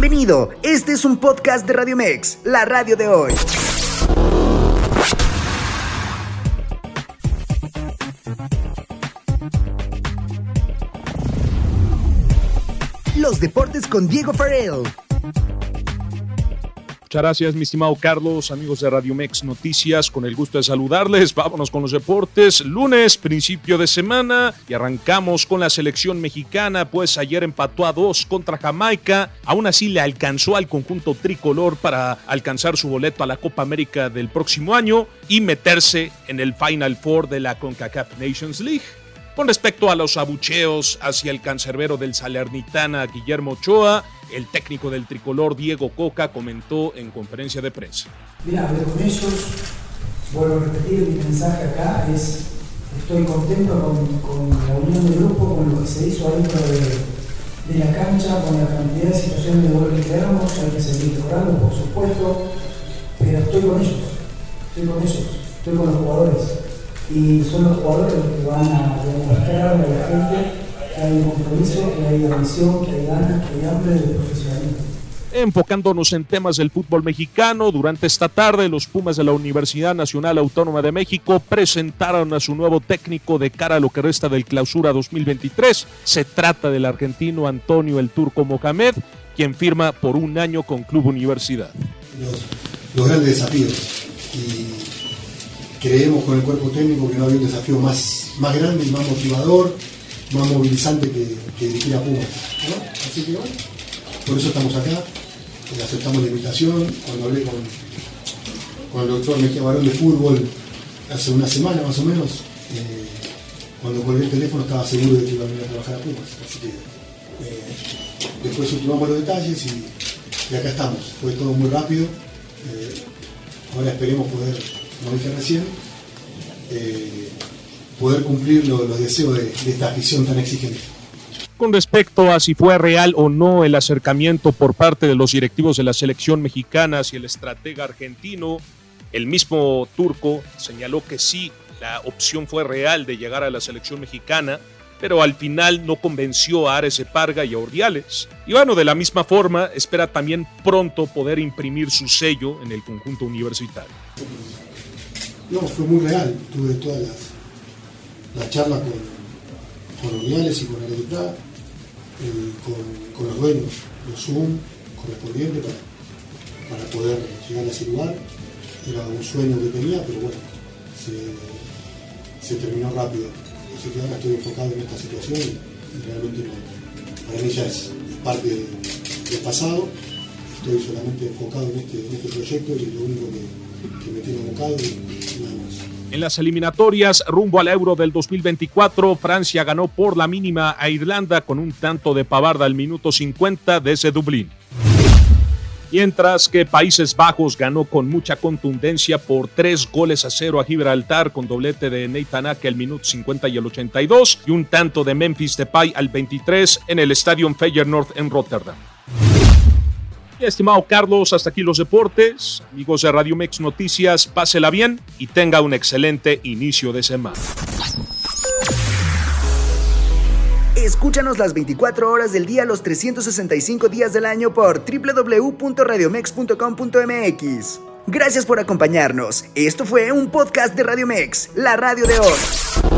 Bienvenido, este es un podcast de Radio Mex, la radio de hoy. Los deportes con Diego Farrell. Muchas gracias, mi estimado Carlos, amigos de Radio Mex Noticias, con el gusto de saludarles. Vámonos con los deportes. Lunes, principio de semana, y arrancamos con la selección mexicana, pues ayer empató a dos contra Jamaica. Aún así le alcanzó al conjunto tricolor para alcanzar su boleto a la Copa América del próximo año y meterse en el Final Four de la CONCACAF Nations League. Con respecto a los abucheos hacia el cancerbero del Salernitana Guillermo Ochoa, el técnico del tricolor Diego Coca comentó en conferencia de prensa. Mira, hablé con ellos, vuelvo a repetir mi mensaje acá, es estoy contento con, la unión del grupo, con lo que se hizo adentro de, la cancha, con la cantidad de situaciones de gol que creamos, hay que seguir mejorando, por supuesto, pero estoy con ellos, estoy con ellos, estoy con los jugadores y son los jugadores los que van a demostrarle a la gente que hay compromiso, que hay ambición, que hay ganas, que hay hambre de profesionalismo. Enfocándonos en temas del fútbol mexicano, durante esta tarde los Pumas de la Universidad Nacional Autónoma de México presentaron a su nuevo técnico de cara a lo que resta del clausura 2023. Se trata del argentino Antonio el Turco Mohamed, quien firma por un año con Club Universidad. Los, los grandes desafíos y creemos con el cuerpo técnico que no había un desafío más, más grande y más motivador, más movilizante que, dirigir a Pumas. Así que bueno, por eso estamos acá, eh, aceptamos la invitación. Cuando hablé con, con el doctor Mejía Barón de fútbol hace una semana más o menos, eh, cuando colgué el teléfono estaba seguro de que iba a venir a trabajar a Pumas. Así que eh, después ultimamos los detalles y, acá estamos. Fue todo muy rápido. ahora esperemos poder como dije recién, eh, poder cumplir los deseos de, esta afición tan exigente. Con respecto a si fue real o no el acercamiento por parte de los directivos de la selección mexicana hacia el estratega argentino, el mismo turco señaló que sí, la opción fue real de llegar a la selección mexicana, pero al final no convenció a Ares Parga y a Ordiales. Y bueno, de la misma forma, espera también pronto poder imprimir su sello en el conjunto universitario. No, fue muy real. Tuve todas las, las charlas con, con y con Aredipra, eh, con, con, los dueños, los Zoom correspondientes para, para poder llegar a ese lugar. Era un sueño que tenía, pero bueno, se, se terminó rápido. Así que ahora estoy enfocado en esta situación y, realmente no, para mí ya es, parte del pasado. Estoy solamente enfocado en este, en este proyecto y lo único que en las eliminatorias rumbo al Euro del 2024, Francia ganó por la mínima a Irlanda con un tanto de pavarda al minuto 50 desde Dublín. Mientras que Países Bajos ganó con mucha contundencia por tres goles a cero a Gibraltar con doblete de Nathan Ake al minuto 50 y el 82 y un tanto de Memphis Depay al 23 en el Estadio Feyenoord en Rotterdam estimado Carlos, hasta aquí los deportes. Amigos de Radio Mex Noticias, pásela bien y tenga un excelente inicio de semana. Escúchanos las 24 horas del día, los 365 días del año por www.radiomex.com.mx. Gracias por acompañarnos. Esto fue un podcast de Radio Mex, la radio de hoy.